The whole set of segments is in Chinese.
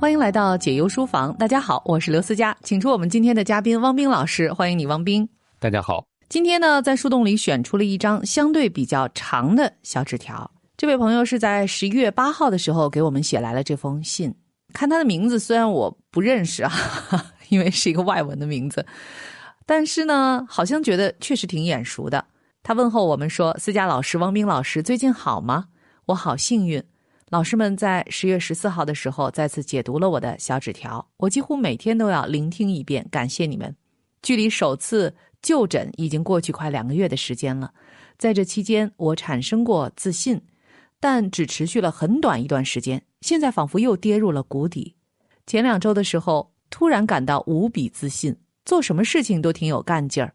欢迎来到解忧书房，大家好，我是刘思佳，请出我们今天的嘉宾汪冰老师，欢迎你，汪冰。大家好，今天呢，在树洞里选出了一张相对比较长的小纸条。这位朋友是在十一月八号的时候给我们写来了这封信。看他的名字，虽然我不认识啊，因为是一个外文的名字，但是呢，好像觉得确实挺眼熟的。他问候我们说：“思佳老师、汪冰老师最近好吗？我好幸运。”老师们在十月十四号的时候再次解读了我的小纸条，我几乎每天都要聆听一遍。感谢你们！距离首次就诊已经过去快两个月的时间了，在这期间我产生过自信，但只持续了很短一段时间，现在仿佛又跌入了谷底。前两周的时候，突然感到无比自信，做什么事情都挺有干劲儿。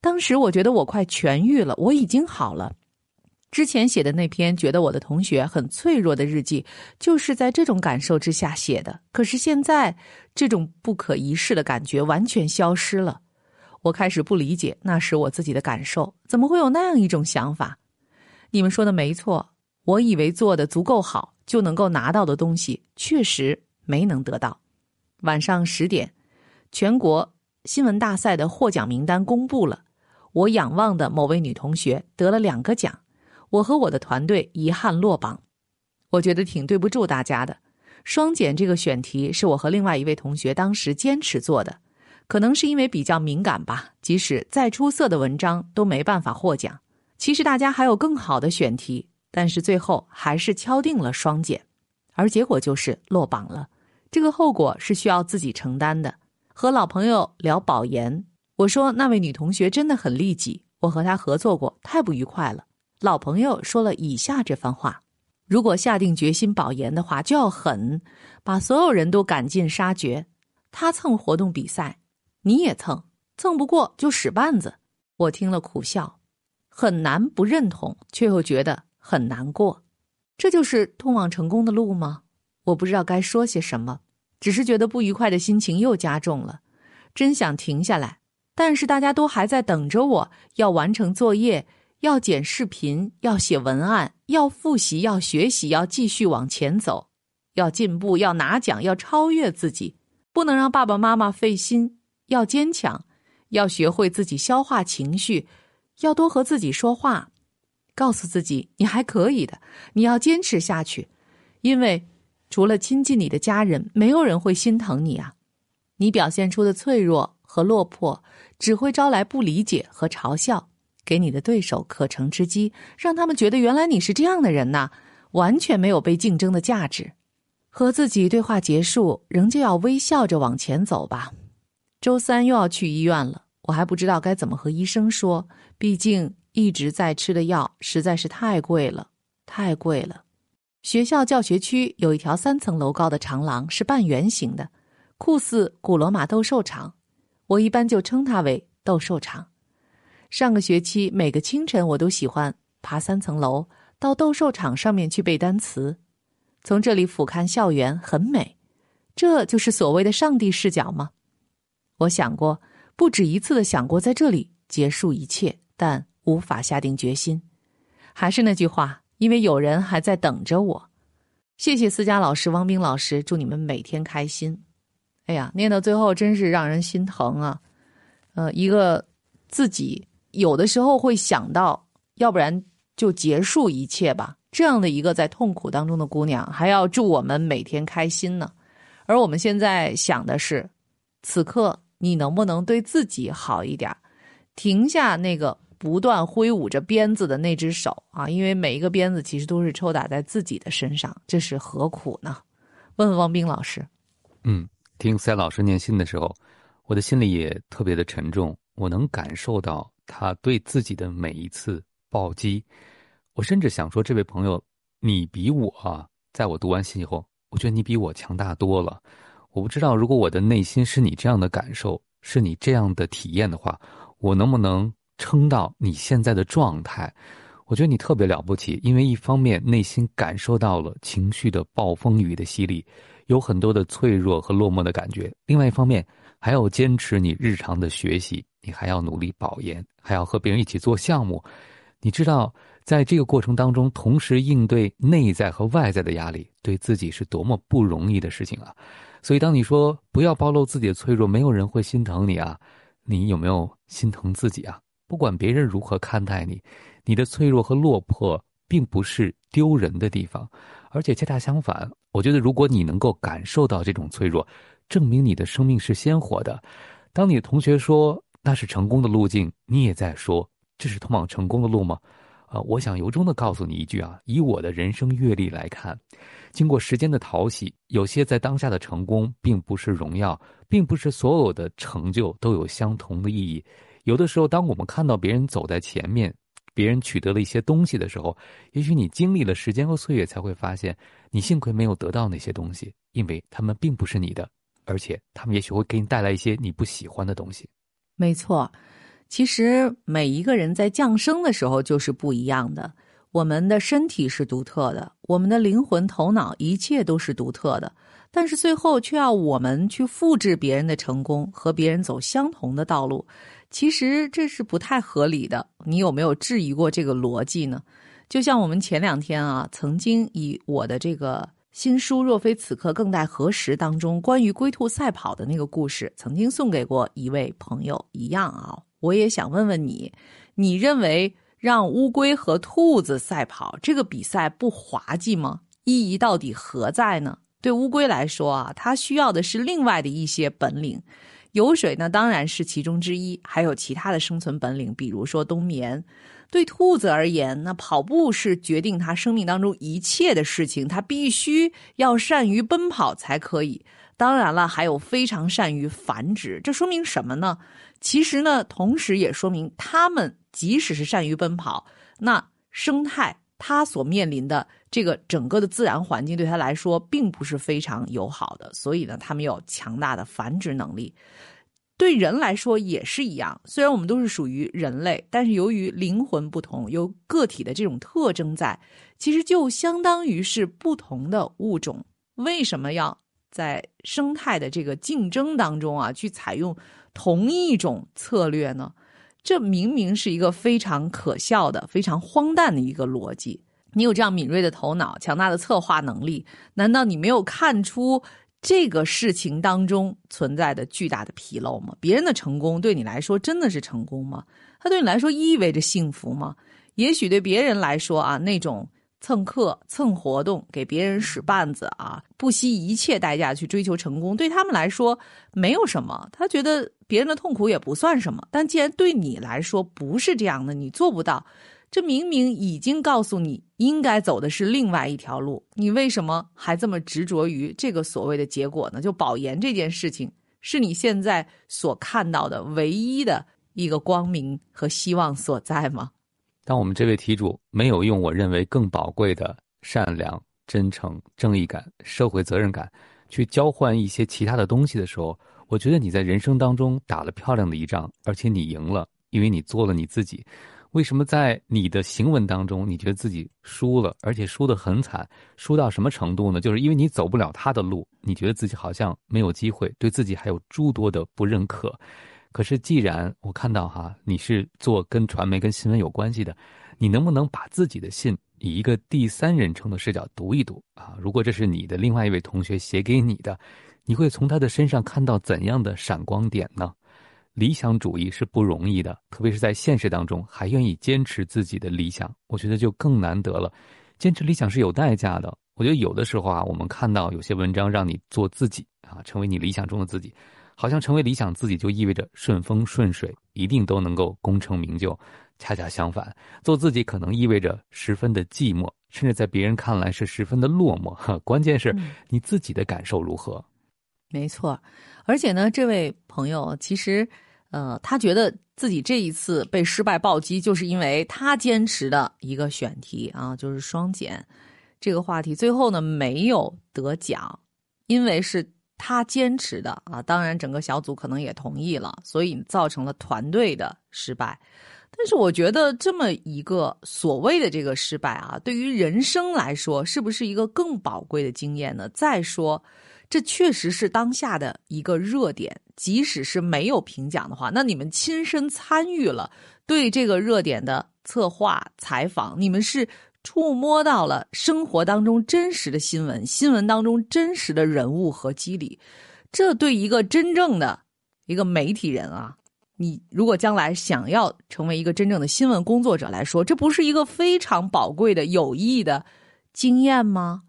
当时我觉得我快痊愈了，我已经好了。之前写的那篇觉得我的同学很脆弱的日记，就是在这种感受之下写的。可是现在，这种不可一世的感觉完全消失了。我开始不理解那时我自己的感受，怎么会有那样一种想法？你们说的没错，我以为做的足够好就能够拿到的东西，确实没能得到。晚上十点，全国新闻大赛的获奖名单公布了，我仰望的某位女同学得了两个奖。我和我的团队遗憾落榜，我觉得挺对不住大家的。双减这个选题是我和另外一位同学当时坚持做的，可能是因为比较敏感吧。即使再出色的文章都没办法获奖。其实大家还有更好的选题，但是最后还是敲定了双减，而结果就是落榜了。这个后果是需要自己承担的。和老朋友聊保研，我说那位女同学真的很利己，我和她合作过，太不愉快了。老朋友说了以下这番话：如果下定决心保研的话，就要狠，把所有人都赶尽杀绝。他蹭活动比赛，你也蹭，蹭不过就使绊子。我听了苦笑，很难不认同，却又觉得很难过。这就是通往成功的路吗？我不知道该说些什么，只是觉得不愉快的心情又加重了。真想停下来，但是大家都还在等着我，要完成作业。要剪视频，要写文案，要复习，要学习，要继续往前走，要进步，要拿奖，要超越自己，不能让爸爸妈妈费心。要坚强，要学会自己消化情绪，要多和自己说话，告诉自己你还可以的，你要坚持下去，因为除了亲近你的家人，没有人会心疼你啊。你表现出的脆弱和落魄，只会招来不理解和嘲笑。给你的对手可乘之机，让他们觉得原来你是这样的人呐，完全没有被竞争的价值。和自己对话结束，仍旧要微笑着往前走吧。周三又要去医院了，我还不知道该怎么和医生说，毕竟一直在吃的药实在是太贵了，太贵了。学校教学区有一条三层楼高的长廊，是半圆形的，酷似古罗马斗兽场，我一般就称它为斗兽场。上个学期，每个清晨我都喜欢爬三层楼到斗兽场上面去背单词，从这里俯瞰校园，很美。这就是所谓的上帝视角吗？我想过，不止一次的想过在这里结束一切，但无法下定决心。还是那句话，因为有人还在等着我。谢谢思佳老师、汪冰老师，祝你们每天开心。哎呀，念到最后真是让人心疼啊！呃，一个自己。有的时候会想到，要不然就结束一切吧。这样的一个在痛苦当中的姑娘，还要祝我们每天开心呢。而我们现在想的是，此刻你能不能对自己好一点，停下那个不断挥舞着鞭子的那只手啊？因为每一个鞭子其实都是抽打在自己的身上，这是何苦呢？问问王冰老师。嗯，听赛老师念信的时候，我的心里也特别的沉重，我能感受到。他对自己的每一次暴击，我甚至想说，这位朋友，你比我，在我读完信以后，我觉得你比我强大多了。我不知道，如果我的内心是你这样的感受，是你这样的体验的话，我能不能撑到你现在的状态？我觉得你特别了不起，因为一方面内心感受到了情绪的暴风雨的洗礼，有很多的脆弱和落寞的感觉；另外一方面，还要坚持你日常的学习。你还要努力保研，还要和别人一起做项目，你知道在这个过程当中，同时应对内在和外在的压力，对自己是多么不容易的事情啊！所以，当你说不要暴露自己的脆弱，没有人会心疼你啊，你有没有心疼自己啊？不管别人如何看待你，你的脆弱和落魄并不是丢人的地方，而且恰恰相反，我觉得如果你能够感受到这种脆弱，证明你的生命是鲜活的。当你的同学说那是成功的路径，你也在说这是通往成功的路吗？啊，我想由衷的告诉你一句啊，以我的人生阅历来看，经过时间的淘洗，有些在当下的成功并不是荣耀，并不是所有的成就都有相同的意义。有的时候，当我们看到别人走在前面，别人取得了一些东西的时候，也许你经历了时间和岁月，才会发现你幸亏没有得到那些东西，因为他们并不是你的，而且他们也许会给你带来一些你不喜欢的东西。没错。其实每一个人在降生的时候就是不一样的。我们的身体是独特的，我们的灵魂、头脑，一切都是独特的。但是最后却要我们去复制别人的成功，和别人走相同的道路，其实这是不太合理的。你有没有质疑过这个逻辑呢？就像我们前两天啊，曾经以我的这个新书《若非此刻，更待何时》当中关于龟兔赛跑的那个故事，曾经送给过一位朋友一样啊。我也想问问你，你认为让乌龟和兔子赛跑这个比赛不滑稽吗？意义到底何在呢？对乌龟来说啊，它需要的是另外的一些本领，游水呢当然是其中之一，还有其他的生存本领，比如说冬眠。对兔子而言，那跑步是决定它生命当中一切的事情，它必须要善于奔跑才可以。当然了，还有非常善于繁殖，这说明什么呢？其实呢，同时也说明它们即使是善于奔跑，那生态它所面临的这个整个的自然环境对它来说并不是非常友好的，所以呢，它们有强大的繁殖能力。对人来说也是一样，虽然我们都是属于人类，但是由于灵魂不同，有个体的这种特征在，其实就相当于是不同的物种。为什么要在生态的这个竞争当中啊，去采用？同一种策略呢？这明明是一个非常可笑的、非常荒诞的一个逻辑。你有这样敏锐的头脑、强大的策划能力，难道你没有看出这个事情当中存在的巨大的纰漏吗？别人的成功对你来说真的是成功吗？它对你来说意味着幸福吗？也许对别人来说啊，那种。蹭课、蹭活动，给别人使绊子啊，不惜一切代价去追求成功，对他们来说没有什么。他觉得别人的痛苦也不算什么。但既然对你来说不是这样的，你做不到，这明明已经告诉你应该走的是另外一条路，你为什么还这么执着于这个所谓的结果呢？就保研这件事情，是你现在所看到的唯一的一个光明和希望所在吗？当我们这位题主没有用我认为更宝贵的善良、真诚、正义感、社会责任感去交换一些其他的东西的时候，我觉得你在人生当中打了漂亮的一仗，而且你赢了，因为你做了你自己。为什么在你的行文当中，你觉得自己输了，而且输得很惨？输到什么程度呢？就是因为你走不了他的路，你觉得自己好像没有机会，对自己还有诸多的不认可。可是，既然我看到哈，你是做跟传媒、跟新闻有关系的，你能不能把自己的信以一个第三人称的视角读一读啊？如果这是你的另外一位同学写给你的，你会从他的身上看到怎样的闪光点呢？理想主义是不容易的，特别是在现实当中还愿意坚持自己的理想，我觉得就更难得了。坚持理想是有代价的。我觉得有的时候啊，我们看到有些文章让你做自己啊，成为你理想中的自己。好像成为理想自己就意味着顺风顺水，一定都能够功成名就。恰恰相反，做自己可能意味着十分的寂寞，甚至在别人看来是十分的落寞。关键是你自己的感受如何？没错，而且呢，这位朋友其实，呃，他觉得自己这一次被失败暴击，就是因为他坚持的一个选题啊，就是双减这个话题，最后呢没有得奖，因为是。他坚持的啊，当然整个小组可能也同意了，所以造成了团队的失败。但是我觉得这么一个所谓的这个失败啊，对于人生来说，是不是一个更宝贵的经验呢？再说，这确实是当下的一个热点，即使是没有评奖的话，那你们亲身参与了，对这个热点的。策划、采访，你们是触摸到了生活当中真实的新闻，新闻当中真实的人物和机理。这对一个真正的一个媒体人啊，你如果将来想要成为一个真正的新闻工作者来说，这不是一个非常宝贵的有益的经验吗？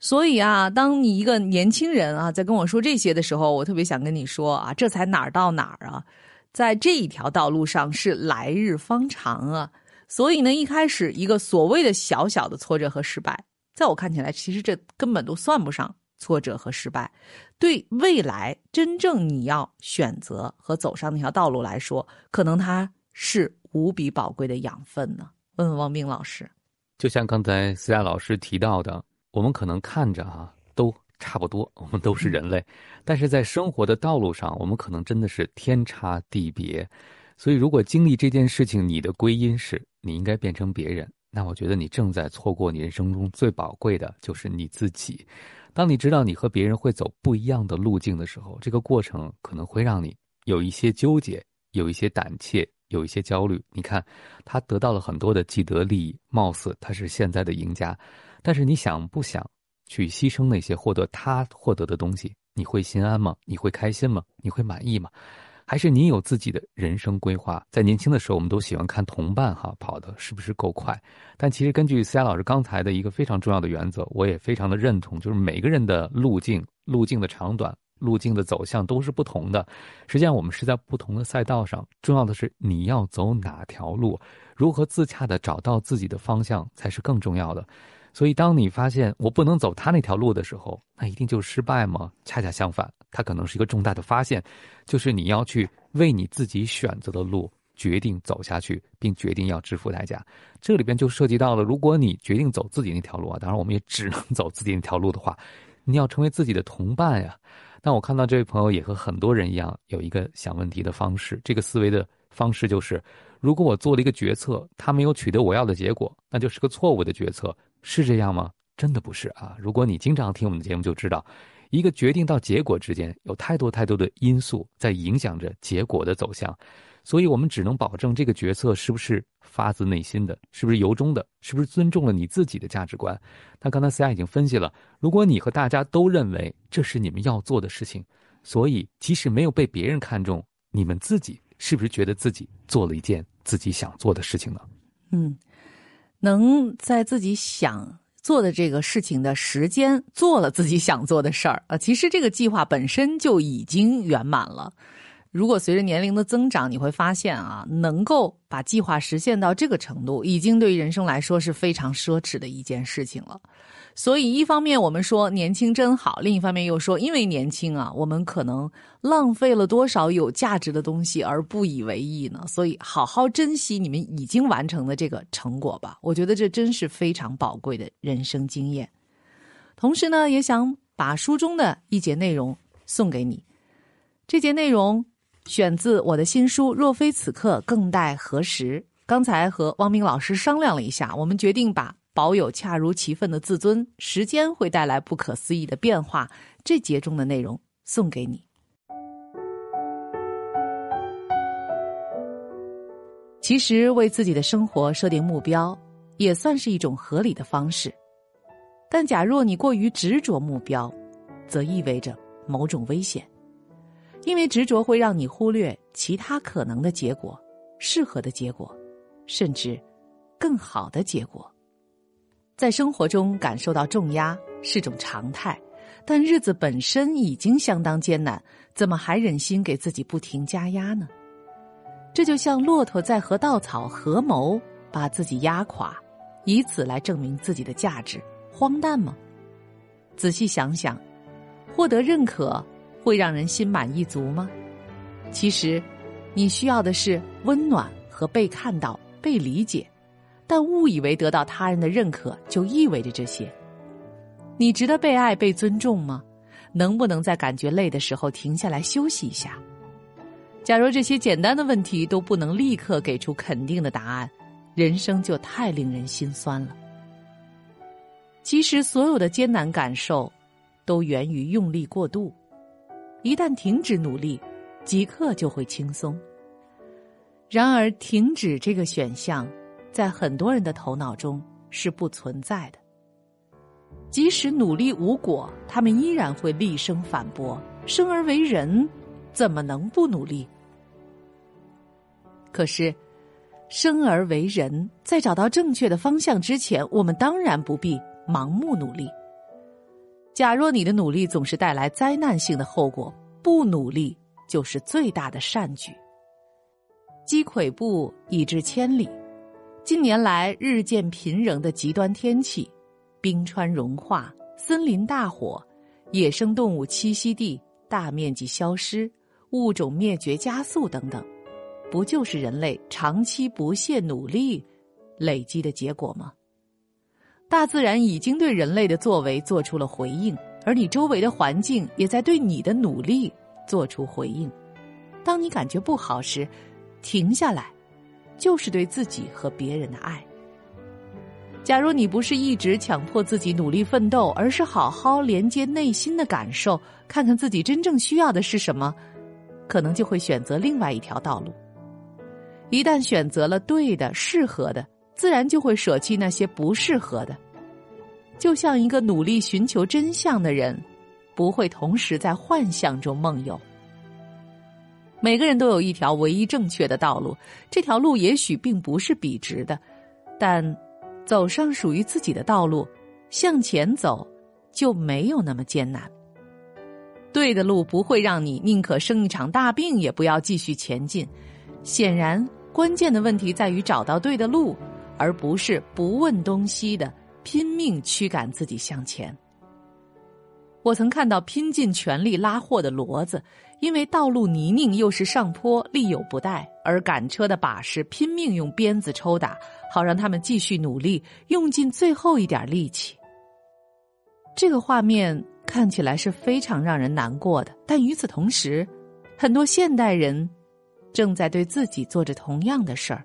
所以啊，当你一个年轻人啊在跟我说这些的时候，我特别想跟你说啊，这才哪儿到哪儿啊，在这一条道路上是来日方长啊。所以呢，一开始一个所谓的小小的挫折和失败，在我看起来，其实这根本都算不上挫折和失败。对未来真正你要选择和走上那条道路来说，可能它是无比宝贵的养分呢。问问王冰老师，就像刚才思佳老师提到的。我们可能看着啊都差不多，我们都是人类，但是在生活的道路上，我们可能真的是天差地别。所以，如果经历这件事情，你的归因是你应该变成别人，那我觉得你正在错过你人生中最宝贵的就是你自己。当你知道你和别人会走不一样的路径的时候，这个过程可能会让你有一些纠结，有一些胆怯，有一些焦虑。你看，他得到了很多的既得利益，貌似他是现在的赢家。但是你想不想去牺牲那些获得他获得的东西？你会心安吗？你会开心吗？你会满意吗？还是你有自己的人生规划？在年轻的时候，我们都喜欢看同伴哈跑的是不是够快？但其实根据思雅老师刚才的一个非常重要的原则，我也非常的认同，就是每个人的路径、路径的长短、路径的走向都是不同的。实际上，我们是在不同的赛道上，重要的是你要走哪条路，如何自洽的找到自己的方向才是更重要的。所以，当你发现我不能走他那条路的时候，那一定就是失败吗？恰恰相反，它可能是一个重大的发现，就是你要去为你自己选择的路决定走下去，并决定要支付代价。这里边就涉及到了，如果你决定走自己那条路啊，当然我们也只能走自己那条路的话，你要成为自己的同伴呀。但我看到这位朋友也和很多人一样，有一个想问题的方式，这个思维的方式就是：如果我做了一个决策，他没有取得我要的结果，那就是个错误的决策。是这样吗？真的不是啊！如果你经常听我们的节目，就知道，一个决定到结果之间有太多太多的因素在影响着结果的走向，所以我们只能保证这个决策是不是发自内心的，是不是由衷的，是不是尊重了你自己的价值观。那刚才思雅已经分析了，如果你和大家都认为这是你们要做的事情，所以即使没有被别人看中，你们自己是不是觉得自己做了一件自己想做的事情呢？嗯。能在自己想做的这个事情的时间做了自己想做的事儿啊，其实这个计划本身就已经圆满了。如果随着年龄的增长，你会发现啊，能够把计划实现到这个程度，已经对于人生来说是非常奢侈的一件事情了。所以，一方面我们说年轻真好，另一方面又说，因为年轻啊，我们可能浪费了多少有价值的东西而不以为意呢？所以，好好珍惜你们已经完成的这个成果吧。我觉得这真是非常宝贵的人生经验。同时呢，也想把书中的一节内容送给你。这节内容选自我的新书《若非此刻，更待何时》。刚才和汪明老师商量了一下，我们决定把。保有恰如其分的自尊，时间会带来不可思议的变化。这节中的内容送给你。其实，为自己的生活设定目标，也算是一种合理的方式。但假若你过于执着目标，则意味着某种危险，因为执着会让你忽略其他可能的结果、适合的结果，甚至更好的结果。在生活中感受到重压是种常态，但日子本身已经相当艰难，怎么还忍心给自己不停加压呢？这就像骆驼在和稻草合谋把自己压垮，以此来证明自己的价值，荒诞吗？仔细想想，获得认可会让人心满意足吗？其实，你需要的是温暖和被看到、被理解。但误以为得到他人的认可就意味着这些，你值得被爱、被尊重吗？能不能在感觉累的时候停下来休息一下？假如这些简单的问题都不能立刻给出肯定的答案，人生就太令人心酸了。其实，所有的艰难感受，都源于用力过度。一旦停止努力，即刻就会轻松。然而，停止这个选项。在很多人的头脑中是不存在的。即使努力无果，他们依然会厉声反驳：“生而为人，怎么能不努力？”可是，生而为人，在找到正确的方向之前，我们当然不必盲目努力。假若你的努力总是带来灾难性的后果，不努力就是最大的善举。积跬步，以至千里。近年来日渐频仍的极端天气。冰川融化，森林大火，野生动物栖息地大面积消失，物种灭绝加速等等，不就是人类长期不懈努力累积的结果吗？大自然已经对人类的作为做出了回应，而你周围的环境也在对你的努力做出回应。当你感觉不好时，停下来，就是对自己和别人的爱。假如你不是一直强迫自己努力奋斗，而是好好连接内心的感受，看看自己真正需要的是什么，可能就会选择另外一条道路。一旦选择了对的、适合的，自然就会舍弃那些不适合的。就像一个努力寻求真相的人，不会同时在幻象中梦游。每个人都有一条唯一正确的道路，这条路也许并不是笔直的，但。走上属于自己的道路，向前走就没有那么艰难。对的路不会让你宁可生一场大病也不要继续前进。显然，关键的问题在于找到对的路，而不是不问东西的拼命驱赶自己向前。我曾看到拼尽全力拉货的骡子，因为道路泥泞又是上坡，力有不逮，而赶车的把式拼命用鞭子抽打。好让他们继续努力，用尽最后一点力气。这个画面看起来是非常让人难过的，但与此同时，很多现代人正在对自己做着同样的事儿：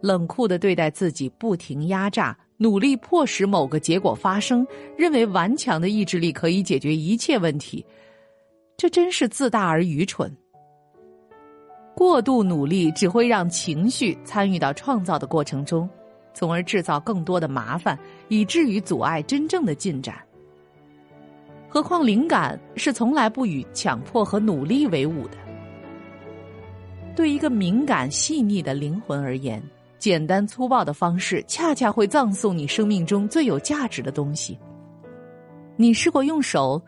冷酷的对待自己，不停压榨，努力迫使某个结果发生，认为顽强的意志力可以解决一切问题。这真是自大而愚蠢。过度努力只会让情绪参与到创造的过程中，从而制造更多的麻烦，以至于阻碍真正的进展。何况灵感是从来不与强迫和努力为伍的。对一个敏感细腻的灵魂而言，简单粗暴的方式恰恰会葬送你生命中最有价值的东西。你试过用手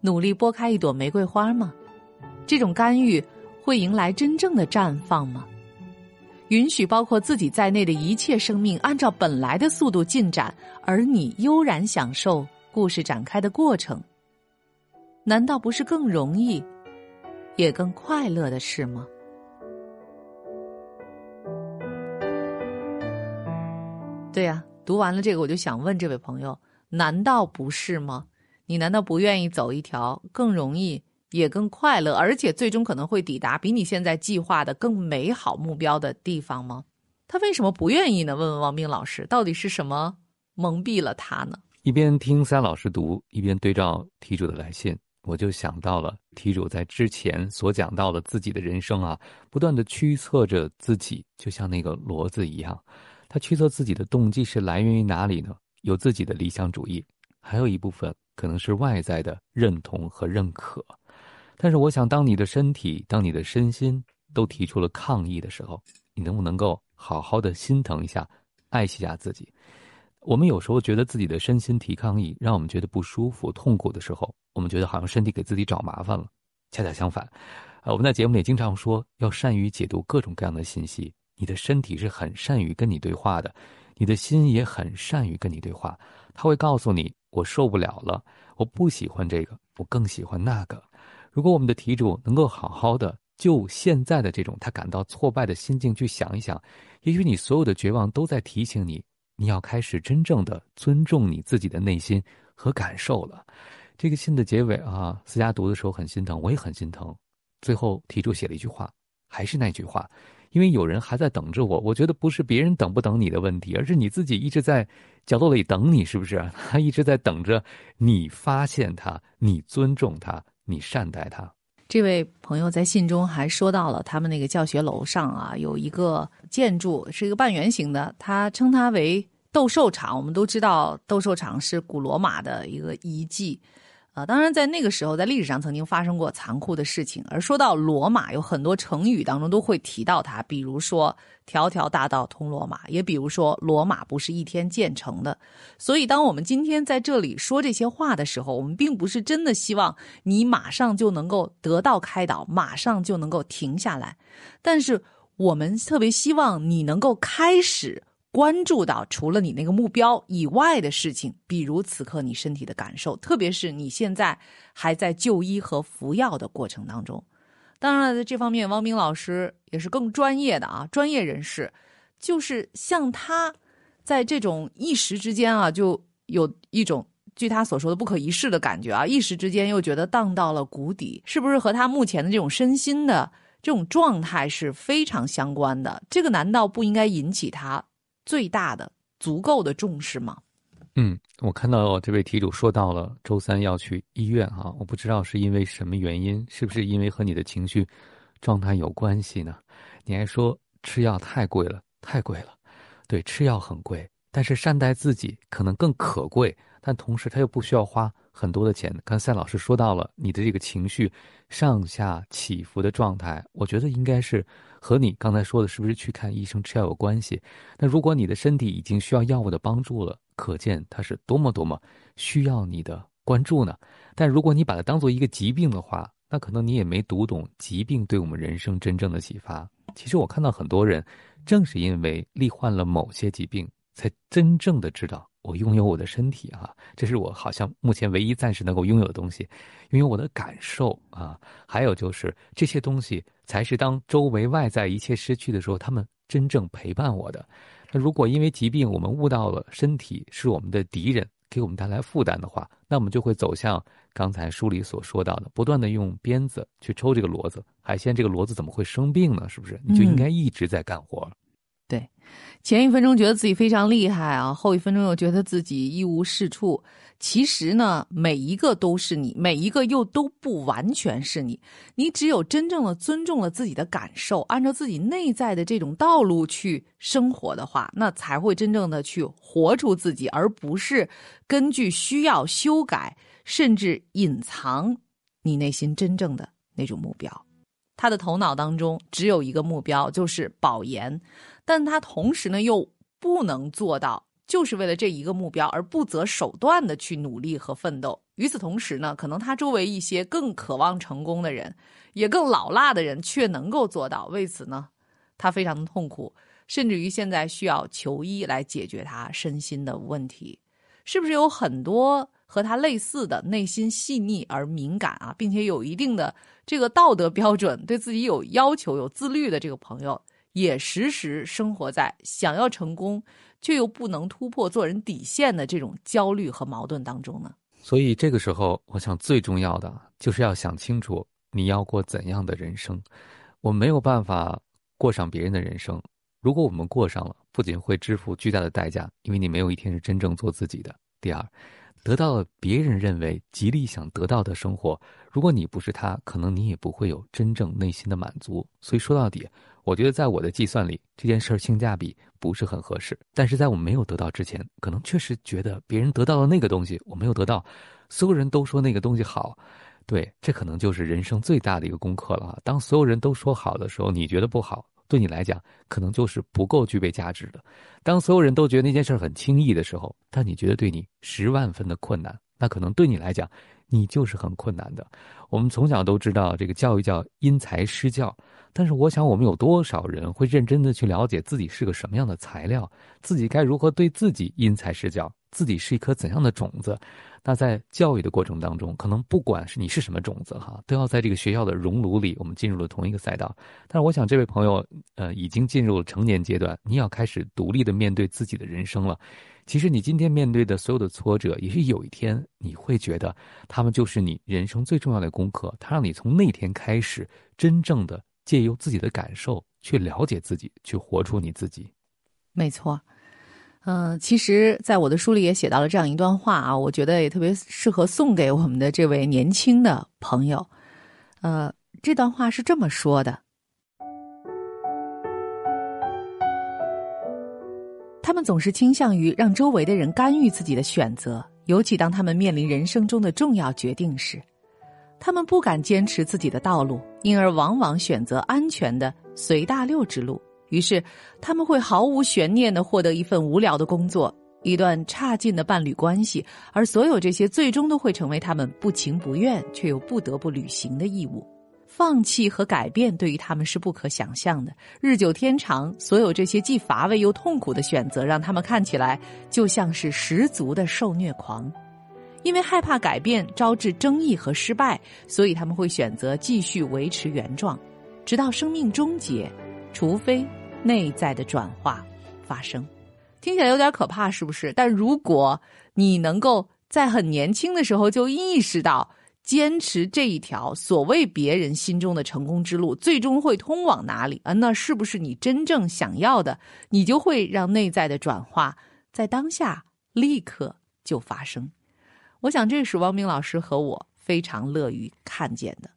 努力拨开一朵玫瑰花吗？这种干预。会迎来真正的绽放吗？允许包括自己在内的一切生命按照本来的速度进展，而你悠然享受故事展开的过程，难道不是更容易，也更快乐的事吗？对呀，读完了这个，我就想问这位朋友：难道不是吗？你难道不愿意走一条更容易？也更快乐，而且最终可能会抵达比你现在计划的更美好目标的地方吗？他为什么不愿意呢？问问王斌老师，到底是什么蒙蔽了他呢？一边听三老师读，一边对照题主的来信，我就想到了题主在之前所讲到的自己的人生啊，不断的驱策着自己，就像那个骡子一样。他驱策自己的动机是来源于哪里呢？有自己的理想主义，还有一部分可能是外在的认同和认可。但是，我想，当你的身体、当你的身心都提出了抗议的时候，你能不能够好好的心疼一下、爱惜一下自己？我们有时候觉得自己的身心提抗议，让我们觉得不舒服、痛苦的时候，我们觉得好像身体给自己找麻烦了。恰恰相反，呃，我们在节目里经常说，要善于解读各种各样的信息。你的身体是很善于跟你对话的，你的心也很善于跟你对话。他会告诉你：“我受不了了，我不喜欢这个，我更喜欢那个。”如果我们的题主能够好好的就现在的这种他感到挫败的心境去想一想，也许你所有的绝望都在提醒你，你要开始真正的尊重你自己的内心和感受了。这个信的结尾啊，思佳读的时候很心疼，我也很心疼。最后题主写了一句话，还是那句话，因为有人还在等着我。我觉得不是别人等不等你的问题，而是你自己一直在角落里等你，是不是？他一直在等着你发现他，你尊重他。你善待他。这位朋友在信中还说到了他们那个教学楼上啊有一个建筑是一个半圆形的，他称它为斗兽场。我们都知道斗兽场是古罗马的一个遗迹。啊，当然，在那个时候，在历史上曾经发生过残酷的事情。而说到罗马，有很多成语当中都会提到它，比如说“条条大道通罗马”，也比如说“罗马不是一天建成的”。所以，当我们今天在这里说这些话的时候，我们并不是真的希望你马上就能够得到开导，马上就能够停下来，但是我们特别希望你能够开始。关注到除了你那个目标以外的事情，比如此刻你身体的感受，特别是你现在还在就医和服药的过程当中。当然了，在这方面，汪冰老师也是更专业的啊，专业人士。就是像他，在这种一时之间啊，就有一种据他所说的不可一世的感觉啊，一时之间又觉得荡到了谷底，是不是和他目前的这种身心的这种状态是非常相关的？这个难道不应该引起他？最大的、足够的重视吗？嗯，我看到这位题主说到了周三要去医院哈，我不知道是因为什么原因，是不是因为和你的情绪状态有关系呢？你还说吃药太贵了，太贵了。对，吃药很贵，但是善待自己可能更可贵，但同时他又不需要花很多的钱。刚才赛老师说到了你的这个情绪上下起伏的状态，我觉得应该是。和你刚才说的是不是去看医生吃药有关系？那如果你的身体已经需要药物的帮助了，可见它是多么多么需要你的关注呢？但如果你把它当做一个疾病的话，那可能你也没读懂疾病对我们人生真正的启发。其实我看到很多人，正是因为罹患了某些疾病，才真正的知道。我拥有我的身体啊，这是我好像目前唯一暂时能够拥有的东西，拥有我的感受啊，还有就是这些东西才是当周围外在一切失去的时候，他们真正陪伴我的。那如果因为疾病我们悟到了身体是我们的敌人，给我们带来负担的话，那我们就会走向刚才书里所说到的，不断的用鞭子去抽这个骡子。海鲜这个骡子怎么会生病呢？是不是？你就应该一直在干活。对，前一分钟觉得自己非常厉害啊，后一分钟又觉得自己一无是处。其实呢，每一个都是你，每一个又都不完全是你。你只有真正的尊重了自己的感受，按照自己内在的这种道路去生活的话，那才会真正的去活出自己，而不是根据需要修改甚至隐藏你内心真正的那种目标。他的头脑当中只有一个目标，就是保研。但他同时呢，又不能做到，就是为了这一个目标而不择手段的去努力和奋斗。与此同时呢，可能他周围一些更渴望成功的人，也更老辣的人，却能够做到。为此呢，他非常的痛苦，甚至于现在需要求医来解决他身心的问题。是不是有很多和他类似的、内心细腻而敏感啊，并且有一定的这个道德标准、对自己有要求、有自律的这个朋友？也时时生活在想要成功却又不能突破做人底线的这种焦虑和矛盾当中呢？所以这个时候，我想最重要的就是要想清楚你要过怎样的人生。我没有办法过上别人的人生，如果我们过上了，不仅会支付巨大的代价，因为你没有一天是真正做自己的。第二，得到了别人认为极力想得到的生活，如果你不是他，可能你也不会有真正内心的满足。所以说到底。我觉得在我的计算里，这件事儿性价比不是很合适。但是在我没有得到之前，可能确实觉得别人得到了那个东西，我没有得到。所有人都说那个东西好，对，这可能就是人生最大的一个功课了。当所有人都说好的时候，你觉得不好，对你来讲可能就是不够具备价值的。当所有人都觉得那件事很轻易的时候，但你觉得对你十万分的困难，那可能对你来讲，你就是很困难的。我们从小都知道，这个教育叫因材施教。但是我想，我们有多少人会认真的去了解自己是个什么样的材料，自己该如何对自己因材施教，自己是一颗怎样的种子？那在教育的过程当中，可能不管是你是什么种子哈，都要在这个学校的熔炉里，我们进入了同一个赛道。但是我想，这位朋友，呃，已经进入了成年阶段，你要开始独立的面对自己的人生了。其实你今天面对的所有的挫折，也许有一天你会觉得，他们就是你人生最重要的功课。它让你从那天开始，真正的。借由自己的感受去了解自己，去活出你自己。没错，嗯，其实，在我的书里也写到了这样一段话啊，我觉得也特别适合送给我们的这位年轻的朋友。呃，这段话是这么说的：他们总是倾向于让周围的人干预自己的选择，尤其当他们面临人生中的重要决定时，他们不敢坚持自己的道路，因而往往选择安全的随大流之路。于是，他们会毫无悬念的获得一份无聊的工作。一段差劲的伴侣关系，而所有这些最终都会成为他们不情不愿却又不得不履行的义务。放弃和改变对于他们是不可想象的。日久天长，所有这些既乏味又痛苦的选择，让他们看起来就像是十足的受虐狂。因为害怕改变招致争议和失败，所以他们会选择继续维持原状，直到生命终结，除非内在的转化发生。听起来有点可怕，是不是？但如果你能够在很年轻的时候就意识到，坚持这一条所谓别人心中的成功之路，最终会通往哪里啊？那是不是你真正想要的？你就会让内在的转化在当下立刻就发生。我想，这是汪冰老师和我非常乐于看见的。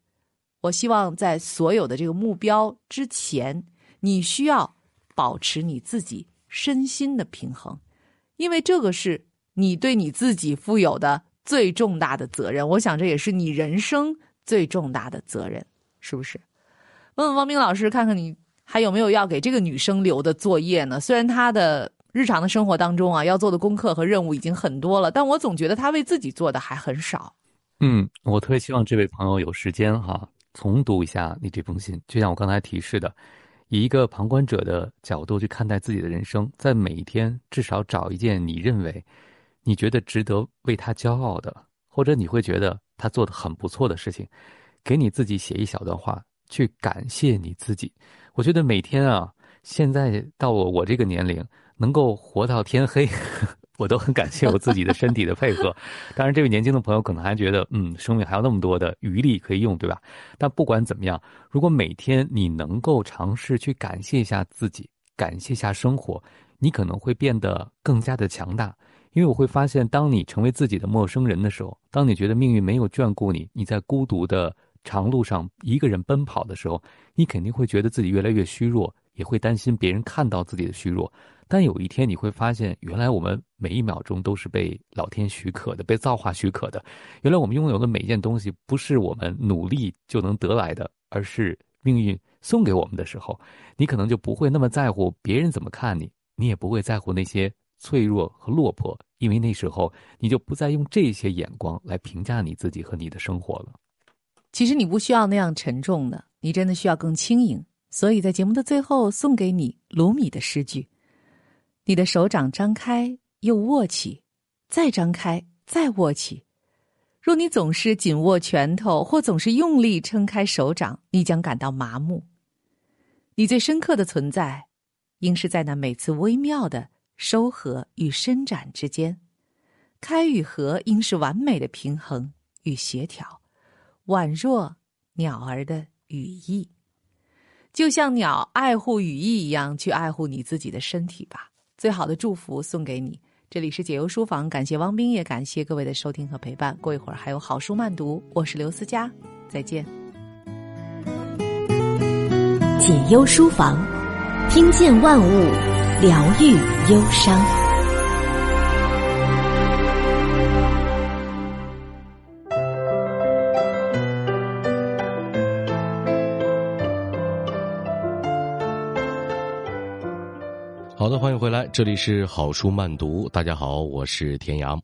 我希望在所有的这个目标之前，你需要保持你自己。身心的平衡，因为这个是你对你自己负有的最重大的责任。我想这也是你人生最重大的责任，是不是？问问汪冰老师，看看你还有没有要给这个女生留的作业呢？虽然她的日常的生活当中啊，要做的功课和任务已经很多了，但我总觉得她为自己做的还很少。嗯，我特别希望这位朋友有时间哈，重读一下你这封信，就像我刚才提示的。以一个旁观者的角度去看待自己的人生，在每一天至少找一件你认为、你觉得值得为他骄傲的，或者你会觉得他做的很不错的事情，给你自己写一小段话，去感谢你自己。我觉得每天啊，现在到我我这个年龄，能够活到天黑。我都很感谢我自己的身体的配合，当然，这位年轻的朋友可能还觉得，嗯，生命还有那么多的余力可以用，对吧？但不管怎么样，如果每天你能够尝试去感谢一下自己，感谢一下生活，你可能会变得更加的强大。因为我会发现，当你成为自己的陌生人的时候，当你觉得命运没有眷顾你，你在孤独的长路上一个人奔跑的时候，你肯定会觉得自己越来越虚弱，也会担心别人看到自己的虚弱。但有一天你会发现，原来我们每一秒钟都是被老天许可的，被造化许可的。原来我们拥有的每一件东西，不是我们努力就能得来的，而是命运送给我们的时候，你可能就不会那么在乎别人怎么看你，你也不会在乎那些脆弱和落魄，因为那时候你就不再用这些眼光来评价你自己和你的生活了。其实你不需要那样沉重的，你真的需要更轻盈。所以在节目的最后，送给你卢米的诗句。你的手掌张开又握起，再张开再握起。若你总是紧握拳头，或总是用力撑开手掌，你将感到麻木。你最深刻的存在，应是在那每次微妙的收合与伸展之间。开与合，应是完美的平衡与协调，宛若鸟儿的羽翼。就像鸟爱护羽翼一样，去爱护你自己的身体吧。最好的祝福送给你。这里是解忧书房，感谢汪冰，也感谢各位的收听和陪伴。过一会儿还有好书慢读，我是刘思佳，再见。解忧书房，听见万物，疗愈忧伤。好的，欢迎回来，这里是好书慢读。大家好，我是田阳。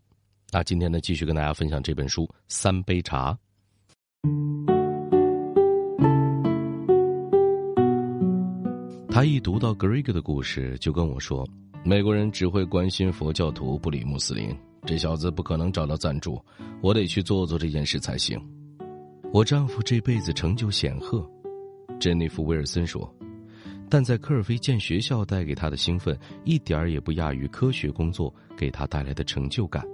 那今天呢，继续跟大家分享这本书《三杯茶》。他一读到格瑞格的故事，就跟我说：“美国人只会关心佛教徒，不理穆斯林。这小子不可能找到赞助，我得去做做这件事才行。”我丈夫这辈子成就显赫，珍妮弗·威尔森说。但在科尔菲建学校带给他的兴奋，一点儿也不亚于科学工作给他带来的成就感。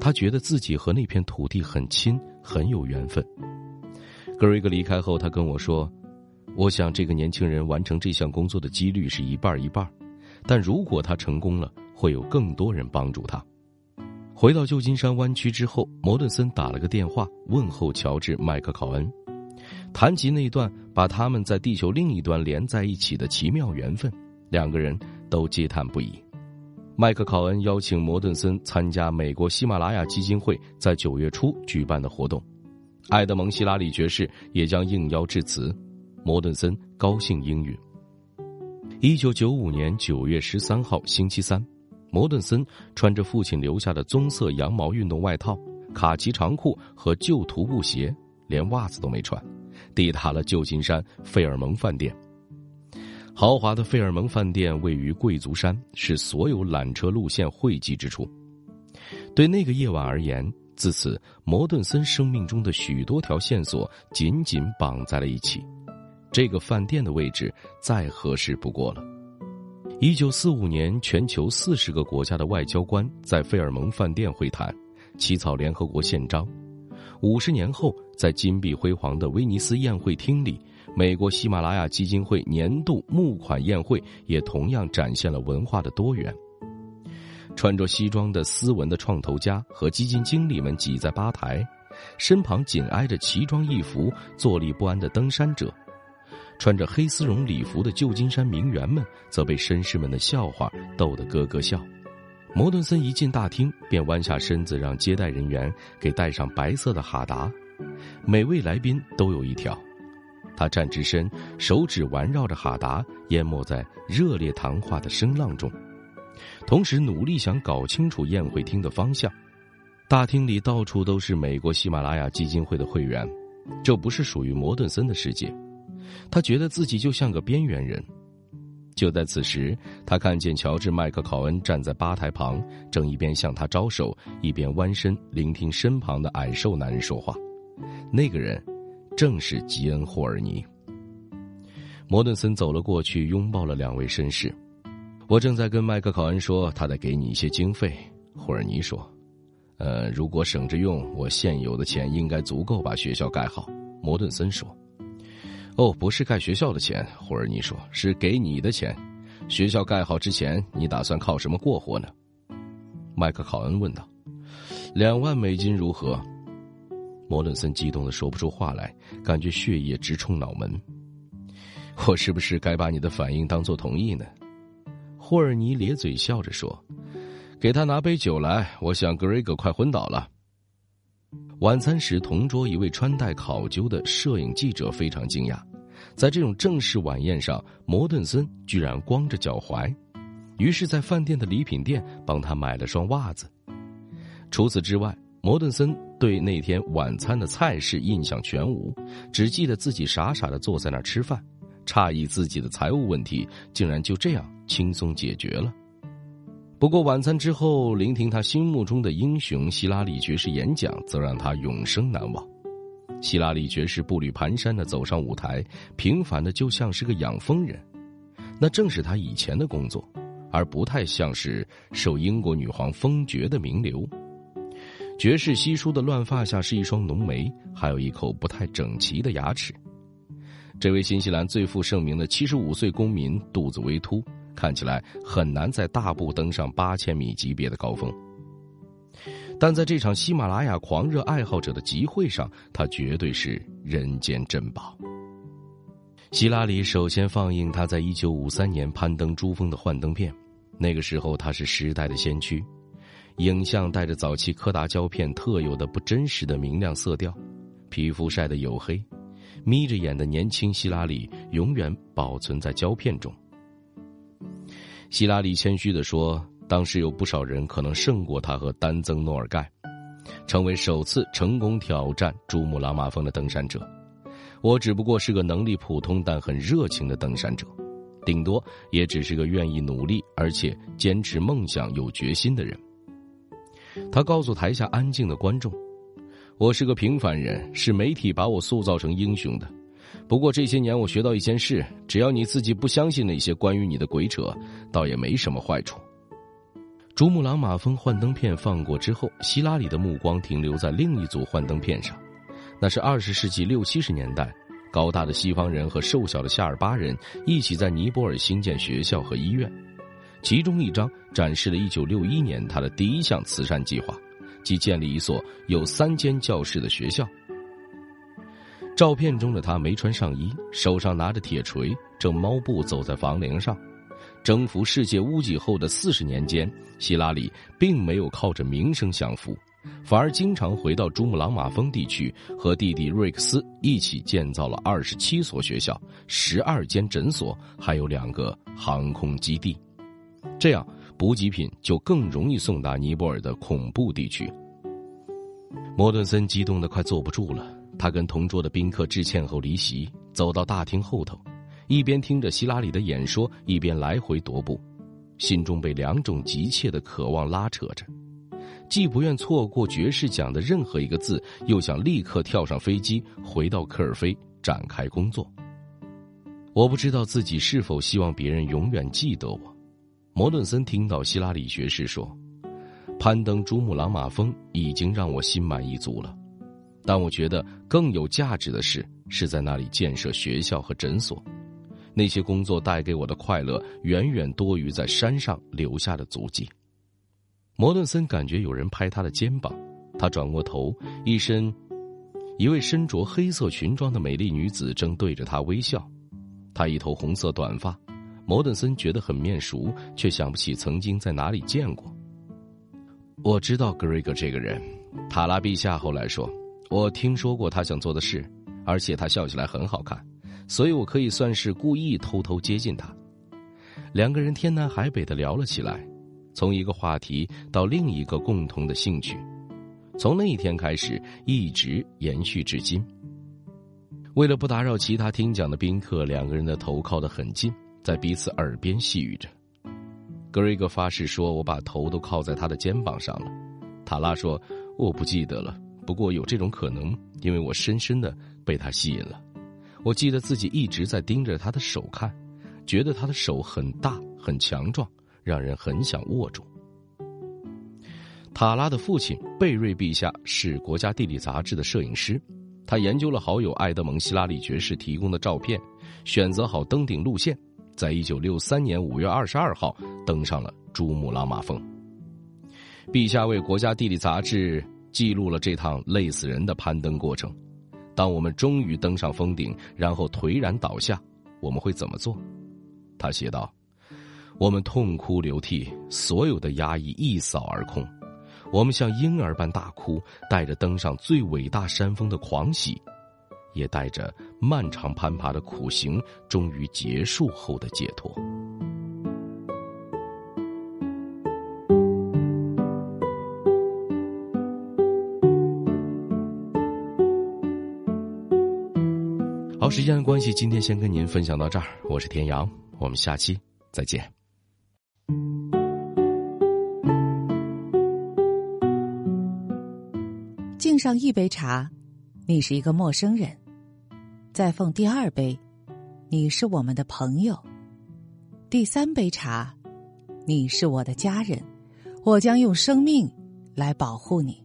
他觉得自己和那片土地很亲，很有缘分。格瑞格离开后，他跟我说：“我想这个年轻人完成这项工作的几率是一半一半，但如果他成功了，会有更多人帮助他。”回到旧金山湾区之后，摩顿森打了个电话问候乔治·麦克考恩。谈及那段把他们在地球另一端连在一起的奇妙缘分，两个人都嗟叹不已。麦克考恩邀请摩顿森参加美国喜马拉雅基金会在九月初举办的活动，爱德蒙·希拉里爵士也将应邀致辞，摩顿森高兴应允。一九九五年九月十三号星期三，摩顿森穿着父亲留下的棕色羊毛运动外套、卡其长裤和旧徒步鞋，连袜子都没穿。抵达了旧金山费尔蒙饭店。豪华的费尔蒙饭店位于贵族山，是所有缆车路线汇集之处。对那个夜晚而言，自此摩顿森生命中的许多条线索紧紧绑在了一起。这个饭店的位置再合适不过了。一九四五年，全球四十个国家的外交官在费尔蒙饭店会谈，起草联合国宪章。五十年后，在金碧辉煌的威尼斯宴会厅里，美国喜马拉雅基金会年度募款宴会也同样展现了文化的多元。穿着西装的斯文的创投家和基金经理们挤在吧台，身旁紧挨着奇装异服、坐立不安的登山者，穿着黑丝绒礼服的旧金山名媛们则被绅士们的笑话逗得咯咯笑。摩顿森一进大厅，便弯下身子，让接待人员给戴上白色的哈达。每位来宾都有一条。他站直身，手指环绕着哈达，淹没在热烈谈话的声浪中，同时努力想搞清楚宴会厅的方向。大厅里到处都是美国喜马拉雅基金会的会员，这不是属于摩顿森的世界。他觉得自己就像个边缘人。就在此时，他看见乔治·麦克考恩站在吧台旁，正一边向他招手，一边弯身聆听身旁的矮瘦男人说话。那个人，正是吉恩·霍尔尼。摩顿森走了过去，拥抱了两位绅士。我正在跟麦克考恩说，他得给你一些经费。霍尔尼说：“呃，如果省着用，我现有的钱应该足够把学校盖好。”摩顿森说。哦，不是盖学校的钱，霍尔尼说，是给你的钱。学校盖好之前，你打算靠什么过活呢？麦克考恩问道。两万美金如何？摩顿森激动的说不出话来，感觉血液直冲脑门。我是不是该把你的反应当做同意呢？霍尔尼咧嘴笑着说：“给他拿杯酒来，我想格瑞格快昏倒了。”晚餐时，同桌一位穿戴考究的摄影记者非常惊讶，在这种正式晚宴上，摩顿森居然光着脚踝，于是，在饭店的礼品店帮他买了双袜子。除此之外，摩顿森对那天晚餐的菜式印象全无，只记得自己傻傻的坐在那儿吃饭，诧异自己的财务问题竟然就这样轻松解决了。不过晚餐之后，聆听他心目中的英雄希拉里爵士演讲，则让他永生难忘。希拉里爵士步履蹒跚的走上舞台，平凡的就像是个养蜂人，那正是他以前的工作，而不太像是受英国女皇封爵的名流。爵士稀疏的乱发下是一双浓眉，还有一口不太整齐的牙齿。这位新西兰最负盛名的七十五岁公民肚子微凸。看起来很难在大步登上八千米级别的高峰，但在这场喜马拉雅狂热爱好者的集会上，他绝对是人间珍宝。希拉里首先放映他在一九五三年攀登珠峰的幻灯片，那个时候他是时代的先驱，影像带着早期柯达胶片特有的不真实的明亮色调，皮肤晒得黝黑，眯着眼的年轻希拉里永远保存在胶片中。希拉里谦虚地说：“当时有不少人可能胜过他和丹增诺尔盖，成为首次成功挑战珠穆朗玛峰的登山者。我只不过是个能力普通但很热情的登山者，顶多也只是个愿意努力而且坚持梦想、有决心的人。”他告诉台下安静的观众：“我是个平凡人，是媒体把我塑造成英雄的。”不过这些年我学到一件事：只要你自己不相信那些关于你的鬼扯，倒也没什么坏处。珠穆朗玛峰幻灯片放过之后，希拉里的目光停留在另一组幻灯片上，那是二十世纪六七十年代，高大的西方人和瘦小的夏尔巴人一起在尼泊尔兴建学校和医院，其中一张展示了一九六一年他的第一项慈善计划，即建立一所有三间教室的学校。照片中的他没穿上衣，手上拿着铁锤，正猫步走在房梁上。征服世界屋脊后的四十年间，希拉里并没有靠着名声享福，反而经常回到珠穆朗玛峰地区，和弟弟瑞克斯一起建造了二十七所学校、十二间诊所，还有两个航空基地。这样，补给品就更容易送达尼泊尔的恐怖地区。摩顿森激动的快坐不住了。他跟同桌的宾客致歉后离席，走到大厅后头，一边听着希拉里的演说，一边来回踱步，心中被两种急切的渴望拉扯着，既不愿错过爵士讲的任何一个字，又想立刻跳上飞机回到科尔菲展开工作。我不知道自己是否希望别人永远记得我。摩顿森听到希拉里爵士说：“攀登珠穆朗玛峰已经让我心满意足了。”但我觉得更有价值的事是在那里建设学校和诊所，那些工作带给我的快乐远远多于在山上留下的足迹。摩顿森感觉有人拍他的肩膀，他转过头，一身一位身着黑色裙装的美丽女子正对着他微笑，她一头红色短发，摩顿森觉得很面熟，却想不起曾经在哪里见过。我知道格瑞格这个人，塔拉陛下后来说。我听说过他想做的事，而且他笑起来很好看，所以我可以算是故意偷偷接近他。两个人天南海北的聊了起来，从一个话题到另一个共同的兴趣，从那一天开始一直延续至今。为了不打扰其他听讲的宾客，两个人的头靠得很近，在彼此耳边细语着。格瑞格发誓说：“我把头都靠在他的肩膀上了。”塔拉说：“我不记得了。”不过有这种可能，因为我深深的被他吸引了。我记得自己一直在盯着他的手看，觉得他的手很大很强壮，让人很想握住。塔拉的父亲贝瑞陛下是国家地理杂志的摄影师，他研究了好友埃德蒙·希拉里爵士提供的照片，选择好登顶路线，在一九六三年五月二十二号登上了珠穆朗玛峰。陛下为国家地理杂志。记录了这趟累死人的攀登过程。当我们终于登上峰顶，然后颓然倒下，我们会怎么做？他写道：“我们痛哭流涕，所有的压抑一扫而空。我们像婴儿般大哭，带着登上最伟大山峰的狂喜，也带着漫长攀爬的苦行终于结束后的解脱。”好，时间的关系，今天先跟您分享到这儿。我是田阳，我们下期再见。敬上一杯茶，你是一个陌生人；再奉第二杯，你是我们的朋友；第三杯茶，你是我的家人。我将用生命来保护你。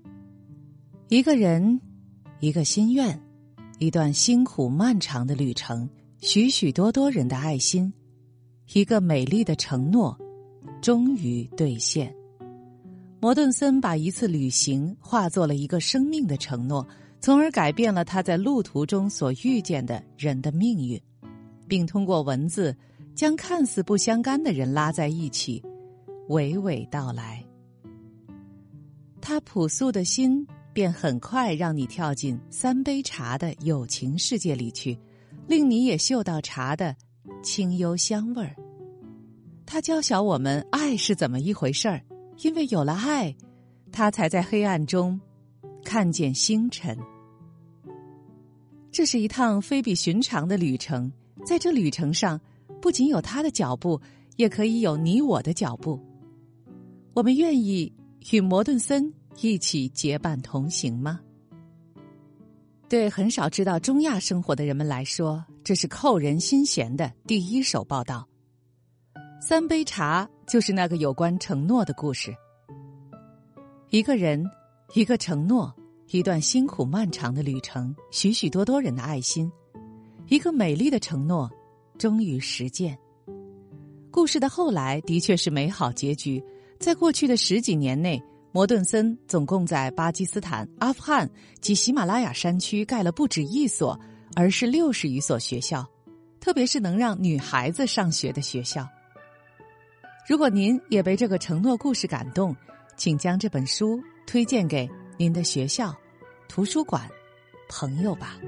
一个人，一个心愿。一段辛苦漫长的旅程，许许多多人的爱心，一个美丽的承诺，终于兑现。摩顿森把一次旅行化作了一个生命的承诺，从而改变了他在路途中所遇见的人的命运，并通过文字将看似不相干的人拉在一起，娓娓道来。他朴素的心。便很快让你跳进三杯茶的友情世界里去，令你也嗅到茶的清幽香味儿。他教晓我们爱是怎么一回事儿，因为有了爱，他才在黑暗中看见星辰。这是一趟非比寻常的旅程，在这旅程上，不仅有他的脚步，也可以有你我的脚步。我们愿意与摩顿森。一起结伴同行吗？对很少知道中亚生活的人们来说，这是扣人心弦的第一手报道。三杯茶就是那个有关承诺的故事。一个人，一个承诺，一段辛苦漫长的旅程，许许多多人的爱心，一个美丽的承诺，终于实践。故事的后来的确是美好结局，在过去的十几年内。摩顿森总共在巴基斯坦、阿富汗及喜马拉雅山区盖了不止一所，而是六十余所学校，特别是能让女孩子上学的学校。如果您也被这个承诺故事感动，请将这本书推荐给您的学校、图书馆、朋友吧。